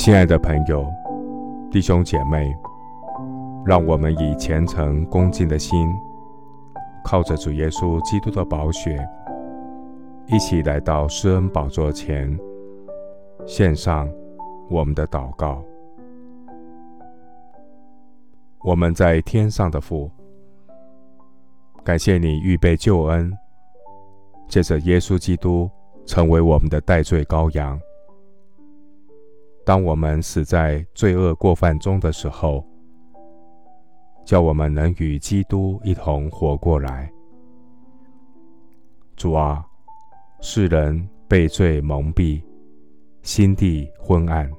亲爱的朋友、弟兄姐妹，让我们以虔诚恭敬的心，靠着主耶稣基督的宝血，一起来到施恩宝座前，献上我们的祷告。我们在天上的父，感谢你预备救恩，借着耶稣基督成为我们的代罪羔羊。当我们死在罪恶过犯中的时候，叫我们能与基督一同活过来。主啊，世人被罪蒙蔽，心地昏暗，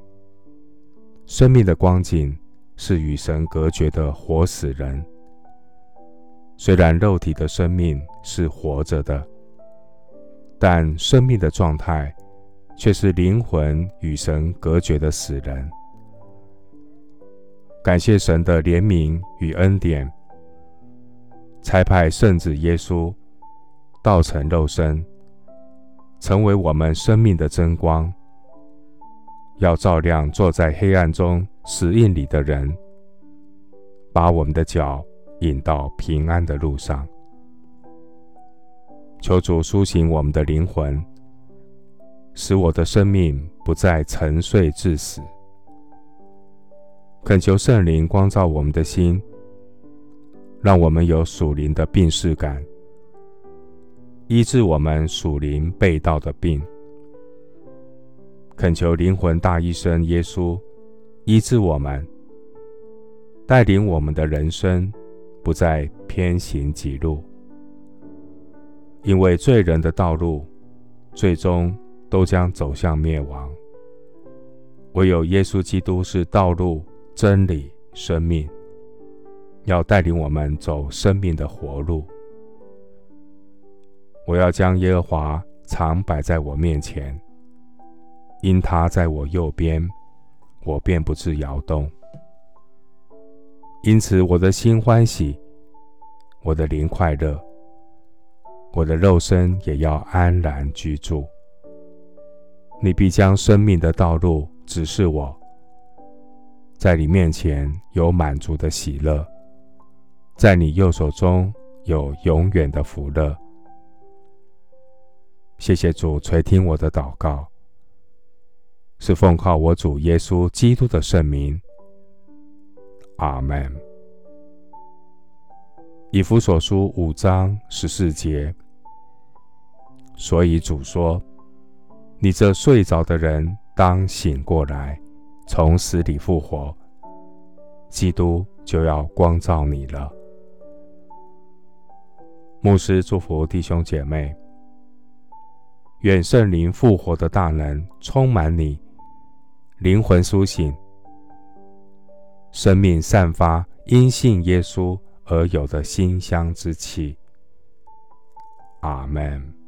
生命的光景。是与神隔绝的活死人。虽然肉体的生命是活着的，但生命的状态却是灵魂与神隔绝的死人。感谢神的怜悯与恩典，差派圣子耶稣道成肉身，成为我们生命的真光，要照亮坐在黑暗中。死印里的人，把我们的脚引到平安的路上。求主苏醒我们的灵魂，使我的生命不再沉睡至死。恳求圣灵光照我们的心，让我们有属灵的病逝感，医治我们属灵被盗的病。恳求灵魂大医生耶稣。医治我们，带领我们的人生不再偏行己路，因为罪人的道路最终都将走向灭亡。唯有耶稣基督是道路、真理、生命，要带领我们走生命的活路。我要将耶和华常摆在我面前，因他在我右边。我便不致摇动，因此我的心欢喜，我的灵快乐，我的肉身也要安然居住。你必将生命的道路指示我，在你面前有满足的喜乐，在你右手中有永远的福乐。谢谢主垂听我的祷告。是奉靠我主耶稣基督的圣名，阿门。以弗所书五章十四节，所以主说：“你这睡着的人，当醒过来，从死里复活，基督就要光照你了。”牧师祝福弟兄姐妹，愿圣灵复活的大能充满你。灵魂苏醒，生命散发因信耶稣而有的馨香之气。阿门。